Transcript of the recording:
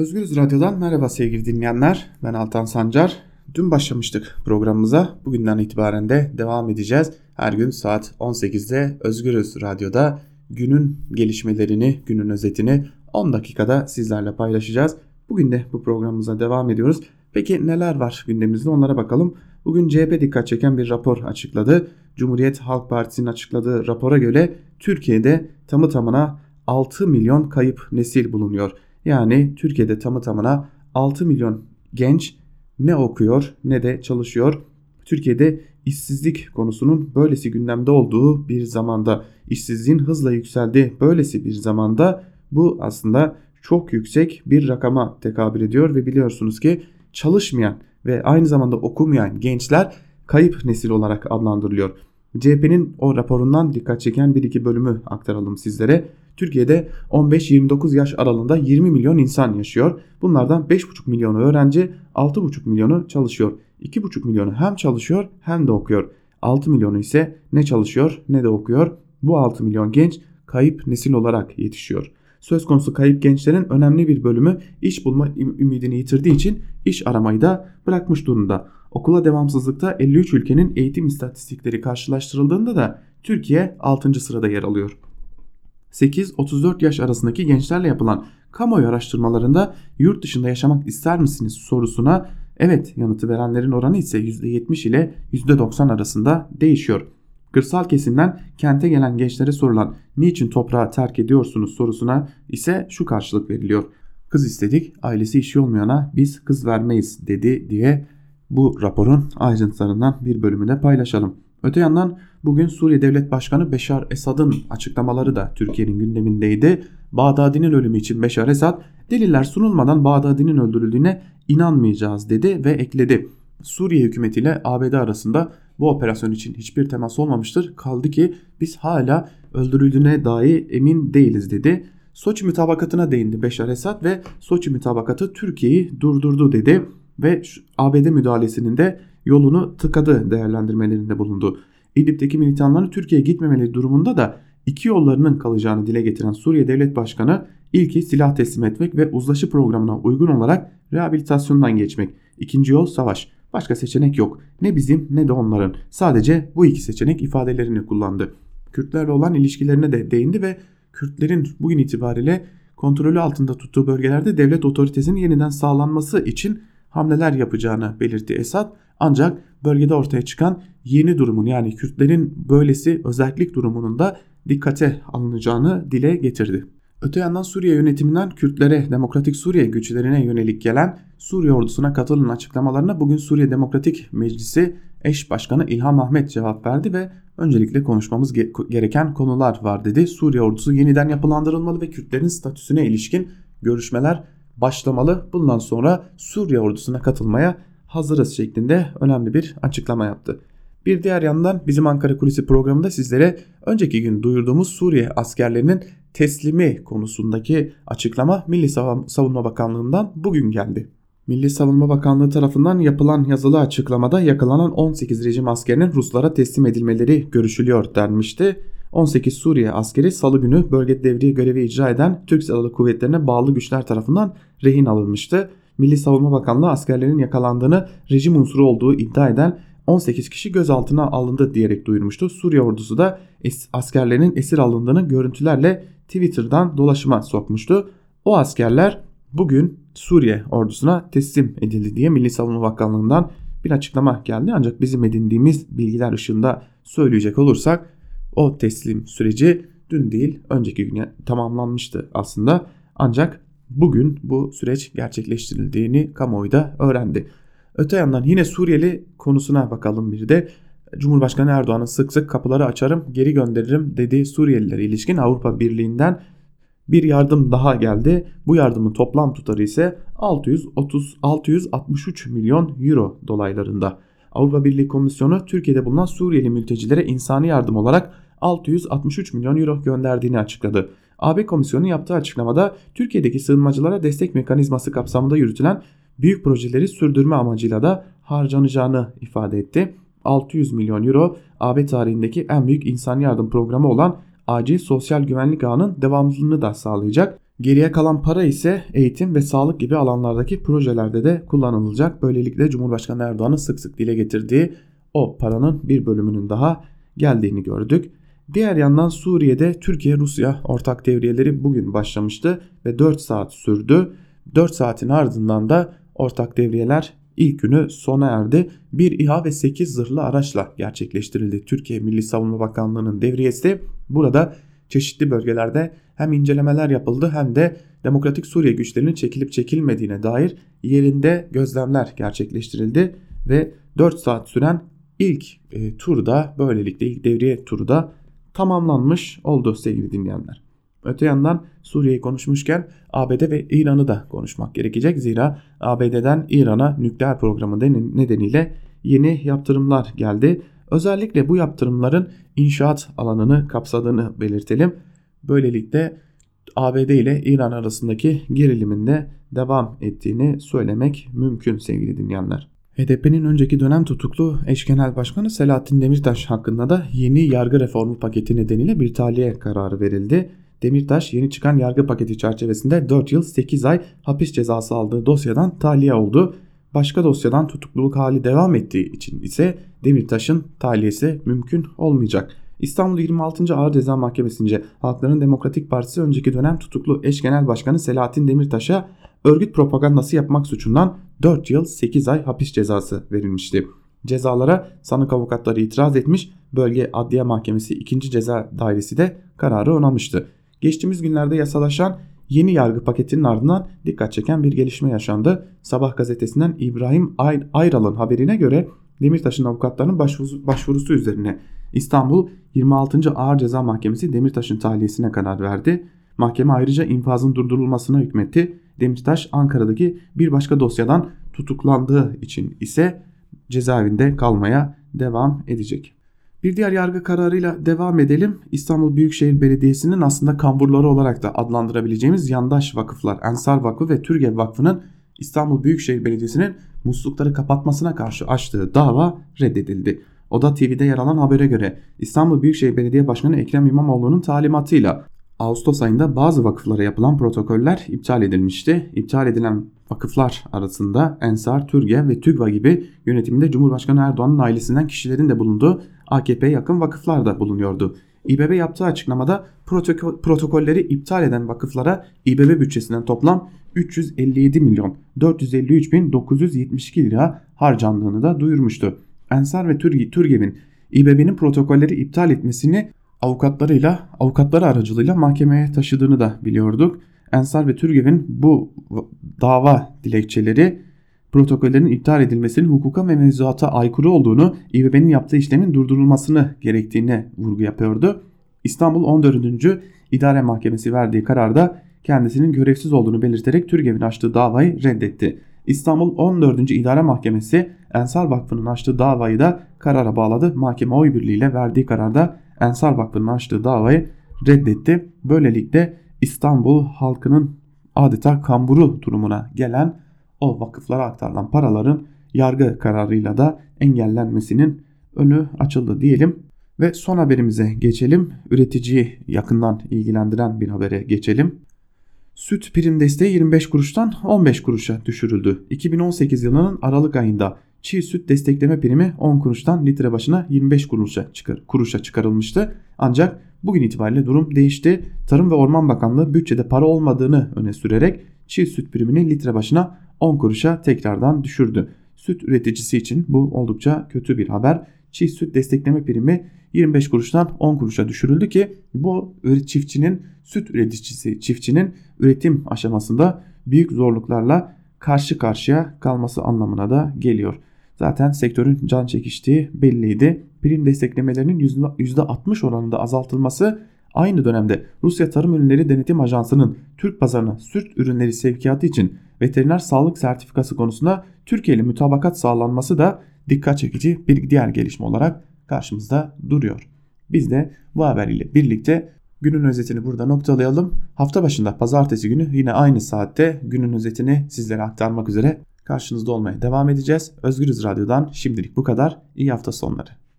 Özgürüz Radyo'dan merhaba sevgili dinleyenler. Ben Altan Sancar. Dün başlamıştık programımıza. Bugünden itibaren de devam edeceğiz. Her gün saat 18'de Özgürüz Radyo'da günün gelişmelerini, günün özetini 10 dakikada sizlerle paylaşacağız. Bugün de bu programımıza devam ediyoruz. Peki neler var gündemimizde onlara bakalım. Bugün CHP dikkat çeken bir rapor açıkladı. Cumhuriyet Halk Partisi'nin açıkladığı rapora göre Türkiye'de tamı tamına 6 milyon kayıp nesil bulunuyor. Yani Türkiye'de tamı tamına 6 milyon genç ne okuyor ne de çalışıyor. Türkiye'de işsizlik konusunun böylesi gündemde olduğu bir zamanda, işsizliğin hızla yükseldiği böylesi bir zamanda bu aslında çok yüksek bir rakama tekabül ediyor ve biliyorsunuz ki çalışmayan ve aynı zamanda okumayan gençler kayıp nesil olarak adlandırılıyor. CHP'nin o raporundan dikkat çeken bir iki bölümü aktaralım sizlere. Türkiye'de 15-29 yaş aralığında 20 milyon insan yaşıyor. Bunlardan 5,5 milyonu öğrenci, 6,5 milyonu çalışıyor. 2,5 milyonu hem çalışıyor hem de okuyor. 6 milyonu ise ne çalışıyor ne de okuyor. Bu 6 milyon genç kayıp nesil olarak yetişiyor. Söz konusu kayıp gençlerin önemli bir bölümü iş bulma ümidini yitirdiği için iş aramayı da bırakmış durumda. Okula devamsızlıkta 53 ülkenin eğitim istatistikleri karşılaştırıldığında da Türkiye 6. sırada yer alıyor. 8-34 yaş arasındaki gençlerle yapılan kamuoyu araştırmalarında yurt dışında yaşamak ister misiniz sorusuna evet yanıtı verenlerin oranı ise %70 ile %90 arasında değişiyor. Kırsal kesimden kente gelen gençlere sorulan niçin toprağı terk ediyorsunuz sorusuna ise şu karşılık veriliyor. Kız istedik ailesi işi olmayana biz kız vermeyiz dedi diye bu raporun ayrıntılarından bir bölümünde paylaşalım. Öte yandan bugün Suriye Devlet Başkanı Beşar Esad'ın açıklamaları da Türkiye'nin gündemindeydi. Bağdadi'nin ölümü için Beşar Esad deliller sunulmadan Bağdadi'nin öldürüldüğüne inanmayacağız dedi ve ekledi. Suriye hükümetiyle ABD arasında bu operasyon için hiçbir temas olmamıştır. Kaldı ki biz hala öldürüldüğüne dahi emin değiliz dedi. Soçi mütabakatına değindi Beşar Esad ve Soçi mütabakatı Türkiye'yi durdurdu dedi ve ABD müdahalesinin de yolunu tıkadı değerlendirmelerinde bulundu. İdlib'deki militanların Türkiye'ye gitmemeli durumunda da iki yollarının kalacağını dile getiren Suriye Devlet Başkanı ilki silah teslim etmek ve uzlaşı programına uygun olarak rehabilitasyondan geçmek. İkinci yol savaş. Başka seçenek yok. Ne bizim ne de onların. Sadece bu iki seçenek ifadelerini kullandı. Kürtlerle olan ilişkilerine de değindi ve Kürtlerin bugün itibariyle kontrolü altında tuttuğu bölgelerde devlet otoritesinin yeniden sağlanması için hamleler yapacağını belirtti Esad. Ancak bölgede ortaya çıkan yeni durumun yani Kürtlerin böylesi özellik durumunun da dikkate alınacağını dile getirdi. Öte yandan Suriye yönetiminden Kürtlere, Demokratik Suriye güçlerine yönelik gelen Suriye ordusuna katılın açıklamalarına bugün Suriye Demokratik Meclisi eş başkanı İlham Ahmet cevap verdi ve öncelikle konuşmamız gereken konular var dedi. Suriye ordusu yeniden yapılandırılmalı ve Kürtlerin statüsüne ilişkin görüşmeler başlamalı. Bundan sonra Suriye ordusuna katılmaya hazırız şeklinde önemli bir açıklama yaptı. Bir diğer yandan bizim Ankara Kulisi programında sizlere önceki gün duyurduğumuz Suriye askerlerinin teslimi konusundaki açıklama Milli Savunma Bakanlığı'ndan bugün geldi. Milli Savunma Bakanlığı tarafından yapılan yazılı açıklamada yakalanan 18 rejim askerinin Ruslara teslim edilmeleri görüşülüyor denmişti. 18 Suriye askeri salı günü bölgede devriye görevi icra eden Türk Silahlı Kuvvetleri'ne bağlı güçler tarafından rehin alınmıştı. Milli Savunma Bakanlığı askerlerin yakalandığını rejim unsuru olduğu iddia eden 18 kişi gözaltına alındı diyerek duyurmuştu. Suriye ordusu da askerlerin esir alındığını görüntülerle Twitter'dan dolaşıma sokmuştu. O askerler bugün Suriye ordusuna teslim edildi diye Milli Savunma Bakanlığı'ndan bir açıklama geldi. Ancak bizim edindiğimiz bilgiler ışığında söyleyecek olursak o teslim süreci dün değil önceki gün tamamlanmıştı aslında. Ancak bugün bu süreç gerçekleştirildiğini kamuoyu da öğrendi. Öte yandan yine Suriyeli konusuna bakalım bir de. Cumhurbaşkanı Erdoğan'ın sık sık kapıları açarım geri gönderirim dediği Suriyelilere ilişkin Avrupa Birliği'nden bir yardım daha geldi. Bu yardımın toplam tutarı ise 630 663 milyon euro dolaylarında. Avrupa Birliği Komisyonu Türkiye'de bulunan Suriyeli mültecilere insani yardım olarak 663 milyon euro gönderdiğini açıkladı. AB Komisyonu yaptığı açıklamada Türkiye'deki sığınmacılara destek mekanizması kapsamında yürütülen büyük projeleri sürdürme amacıyla da harcanacağını ifade etti. 600 milyon euro AB tarihindeki en büyük insan yardım programı olan acil sosyal güvenlik ağının devamlılığını da sağlayacak. Geriye kalan para ise eğitim ve sağlık gibi alanlardaki projelerde de kullanılacak. Böylelikle Cumhurbaşkanı Erdoğan'ın sık sık dile getirdiği o paranın bir bölümünün daha geldiğini gördük. Diğer yandan Suriye'de Türkiye-Rusya ortak devriyeleri bugün başlamıştı ve 4 saat sürdü. 4 saatin ardından da ortak devriyeler ilk günü sona erdi. Bir İHA ve 8 zırhlı araçla gerçekleştirildi. Türkiye Milli Savunma Bakanlığı'nın devriyesi burada çeşitli bölgelerde hem incelemeler yapıldı hem de Demokratik Suriye güçlerinin çekilip çekilmediğine dair yerinde gözlemler gerçekleştirildi ve 4 saat süren ilk e, turda böylelikle ilk devriye turu da tamamlanmış oldu sevgili dinleyenler. Öte yandan Suriye'yi konuşmuşken ABD ve İran'ı da konuşmak gerekecek. Zira ABD'den İran'a nükleer programı nedeniyle yeni yaptırımlar geldi. Özellikle bu yaptırımların inşaat alanını kapsadığını belirtelim. Böylelikle ABD ile İran arasındaki gerilimin de devam ettiğini söylemek mümkün sevgili dinleyenler. HDP'nin önceki dönem tutuklu eş genel başkanı Selahattin Demirtaş hakkında da yeni yargı reformu paketi nedeniyle bir tahliye kararı verildi. Demirtaş yeni çıkan yargı paketi çerçevesinde 4 yıl 8 ay hapis cezası aldığı dosyadan tahliye oldu. Başka dosyadan tutukluluk hali devam ettiği için ise Demirtaş'ın tahliyesi mümkün olmayacak. İstanbul 26. Ağır Ceza Mahkemesi'nce Halkların Demokratik Partisi önceki dönem tutuklu eş genel başkanı Selahattin Demirtaş'a örgüt propagandası yapmak suçundan 4 yıl 8 ay hapis cezası verilmişti. Cezalara sanık avukatları itiraz etmiş, bölge adliye mahkemesi 2. ceza dairesi de kararı onamıştı. Geçtiğimiz günlerde yasalaşan yeni yargı paketinin ardından dikkat çeken bir gelişme yaşandı. Sabah gazetesinden İbrahim Ayral'ın haberine göre Demirtaş'ın avukatlarının başvurusu, üzerine İstanbul 26. Ağır Ceza Mahkemesi Demirtaş'ın tahliyesine karar verdi. Mahkeme ayrıca infazın durdurulmasına hükmetti. Demirtaş Ankara'daki bir başka dosyadan tutuklandığı için ise cezaevinde kalmaya devam edecek. Bir diğer yargı kararıyla devam edelim. İstanbul Büyükşehir Belediyesi'nin aslında kamburları olarak da adlandırabileceğimiz yandaş vakıflar Ensar Vakfı ve Türgev Vakfı'nın İstanbul Büyükşehir Belediyesi'nin muslukları kapatmasına karşı açtığı dava reddedildi. Oda TV'de yer alan habere göre İstanbul Büyükşehir Belediye Başkanı Ekrem İmamoğlu'nun talimatıyla Ağustos ayında bazı vakıflara yapılan protokoller iptal edilmişti. İptal edilen vakıflar arasında Ensar, Türge ve TÜGVA gibi yönetiminde Cumhurbaşkanı Erdoğan'ın ailesinden kişilerin de bulunduğu AKP'ye yakın vakıflar da bulunuyordu. İBB yaptığı açıklamada protokol, protokolleri iptal eden vakıflara İBB bütçesinden toplam 357 milyon 453 bin 972 lira harcandığını da duyurmuştu. Ensar ve Türgev'in İBB'nin protokolleri iptal etmesini avukatlarıyla, avukatları aracılığıyla mahkemeye taşıdığını da biliyorduk. Ensar ve Türgev'in bu dava dilekçeleri protokollerin iptal edilmesinin hukuka ve mevzuata aykırı olduğunu, İBB'nin yaptığı işlemin durdurulmasını gerektiğine vurgu yapıyordu. İstanbul 14. İdare Mahkemesi verdiği kararda kendisinin görevsiz olduğunu belirterek Türgev'in açtığı davayı reddetti. İstanbul 14. İdare Mahkemesi Ensar Vakfı'nın açtığı davayı da karara bağladı. Mahkeme oy birliğiyle verdiği kararda Ensar Vakfı'nın açtığı davayı reddetti. Böylelikle İstanbul halkının adeta kamburu durumuna gelen o vakıflara aktarılan paraların yargı kararıyla da engellenmesinin önü açıldı diyelim. Ve son haberimize geçelim. Üreticiyi yakından ilgilendiren bir habere geçelim. Süt prim desteği 25 kuruştan 15 kuruşa düşürüldü. 2018 yılının Aralık ayında çiğ süt destekleme primi 10 kuruştan litre başına 25 kuruşa, çıkar, kuruşa çıkarılmıştı. Ancak bugün itibariyle durum değişti. Tarım ve Orman Bakanlığı bütçede para olmadığını öne sürerek çiğ süt primini litre başına 10 kuruşa tekrardan düşürdü. Süt üreticisi için bu oldukça kötü bir haber. Çiğ süt destekleme primi 25 kuruştan 10 kuruşa düşürüldü ki bu çiftçinin süt üreticisi çiftçinin üretim aşamasında büyük zorluklarla karşı karşıya kalması anlamına da geliyor. Zaten sektörün can çekiştiği belliydi. Prim desteklemelerinin %60 oranında azaltılması aynı dönemde Rusya Tarım Ürünleri Denetim Ajansı'nın Türk pazarına süt ürünleri sevkiyatı için veteriner sağlık sertifikası konusunda Türkiye ile mütabakat sağlanması da dikkat çekici bir diğer gelişme olarak karşımızda duruyor. Biz de bu haber ile birlikte günün özetini burada noktalayalım. Hafta başında pazartesi günü yine aynı saatte günün özetini sizlere aktarmak üzere karşınızda olmaya devam edeceğiz. Özgürüz Radyo'dan şimdilik bu kadar. İyi hafta sonları.